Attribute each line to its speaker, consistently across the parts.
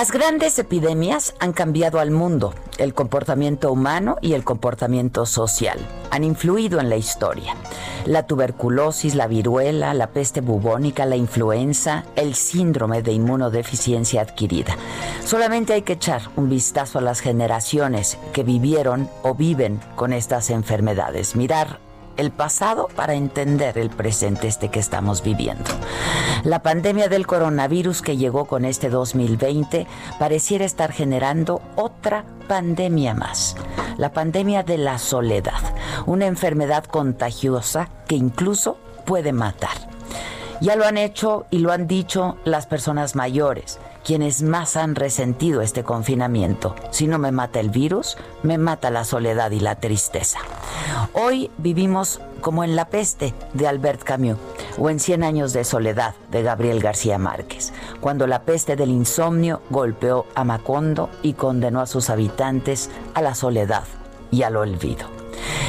Speaker 1: Las grandes epidemias han cambiado al mundo, el comportamiento humano y el comportamiento social. Han influido en la historia. La tuberculosis, la viruela, la peste bubónica, la influenza, el síndrome de inmunodeficiencia adquirida. Solamente hay que echar un vistazo a las generaciones que vivieron o viven con estas enfermedades. Mirar el pasado para entender el presente este que estamos viviendo. La pandemia del coronavirus que llegó con este 2020 pareciera estar generando otra pandemia más, la pandemia de la soledad, una enfermedad contagiosa que incluso puede matar. Ya lo han hecho y lo han dicho las personas mayores, quienes más han resentido este confinamiento. Si no me mata el virus, me mata la soledad y la tristeza. Hoy vivimos como en La peste de Albert Camus o en Cien años de soledad de Gabriel García Márquez, cuando la peste del insomnio golpeó a Macondo y condenó a sus habitantes a la soledad y al olvido.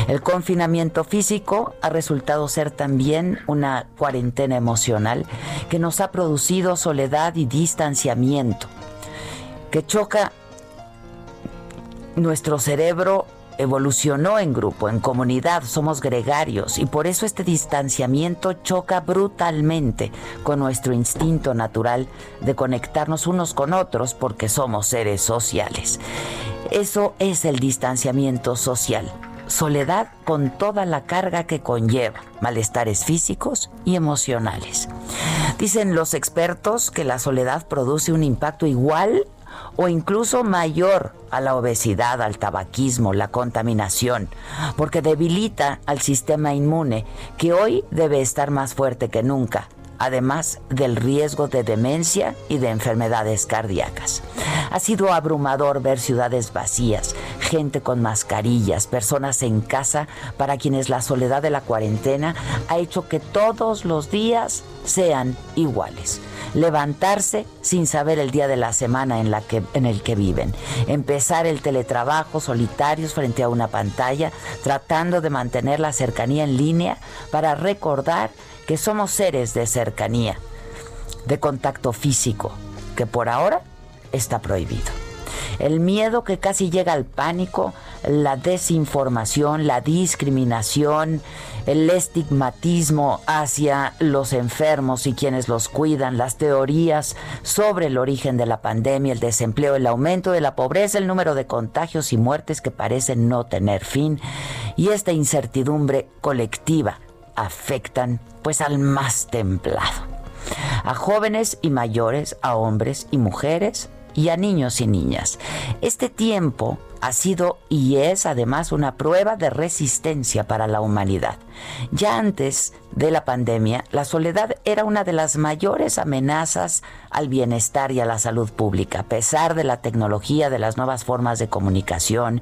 Speaker 1: El confinamiento físico ha resultado ser también una cuarentena emocional que nos ha producido soledad y distanciamiento, que choca nuestro cerebro evolucionó en grupo, en comunidad, somos gregarios y por eso este distanciamiento choca brutalmente con nuestro instinto natural de conectarnos unos con otros porque somos seres sociales. Eso es el distanciamiento social. Soledad con toda la carga que conlleva, malestares físicos y emocionales. Dicen los expertos que la soledad produce un impacto igual o incluso mayor a la obesidad, al tabaquismo, la contaminación, porque debilita al sistema inmune que hoy debe estar más fuerte que nunca, además del riesgo de demencia y de enfermedades cardíacas. Ha sido abrumador ver ciudades vacías, gente con mascarillas, personas en casa para quienes la soledad de la cuarentena ha hecho que todos los días sean iguales levantarse sin saber el día de la semana en, el que viven, empezar el teletrabajo solitarios frente a una pantalla, tratando de mantener la cercanía en línea para recordar que somos seres de cercanía, de contacto físico, que por ahora está prohibido. El miedo que casi llega al pánico, la desinformación, la discriminación, el estigmatismo hacia los enfermos y quienes los cuidan, las teorías sobre el origen de la pandemia, el desempleo, el aumento de la pobreza, el número de contagios y muertes que parecen no tener fin y esta incertidumbre colectiva afectan pues al más templado, a jóvenes y mayores, a hombres y mujeres y a niños y niñas. Este tiempo ha sido y es además una prueba de resistencia para la humanidad. Ya antes de la pandemia, la soledad era una de las mayores amenazas al bienestar y a la salud pública, a pesar de la tecnología, de las nuevas formas de comunicación,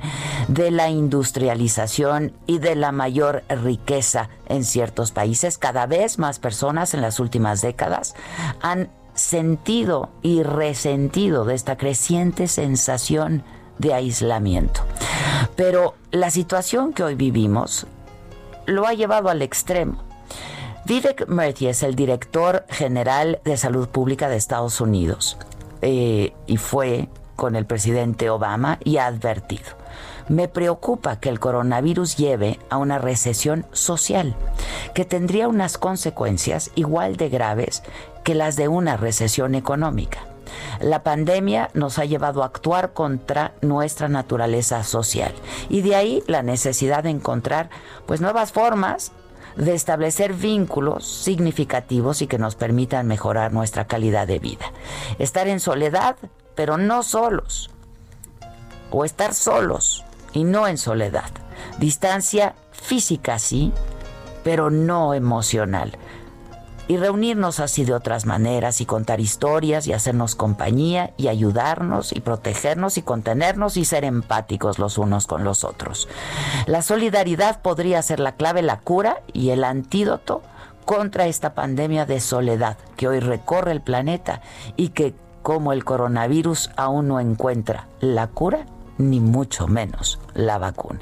Speaker 1: de la industrialización y de la mayor riqueza en ciertos países. Cada vez más personas en las últimas décadas han sentido y resentido de esta creciente sensación de aislamiento. Pero la situación que hoy vivimos lo ha llevado al extremo. Vivek Murthy es el director general de salud pública de Estados Unidos eh, y fue con el presidente Obama y ha advertido. Me preocupa que el coronavirus lleve a una recesión social, que tendría unas consecuencias igual de graves que las de una recesión económica. La pandemia nos ha llevado a actuar contra nuestra naturaleza social y de ahí la necesidad de encontrar pues nuevas formas de establecer vínculos significativos y que nos permitan mejorar nuestra calidad de vida. Estar en soledad, pero no solos. O estar solos y no en soledad. Distancia física sí, pero no emocional y reunirnos así de otras maneras y contar historias y hacernos compañía y ayudarnos y protegernos y contenernos y ser empáticos los unos con los otros. La solidaridad podría ser la clave, la cura y el antídoto contra esta pandemia de soledad que hoy recorre el planeta y que como el coronavirus aún no encuentra la cura ni mucho menos la vacuna.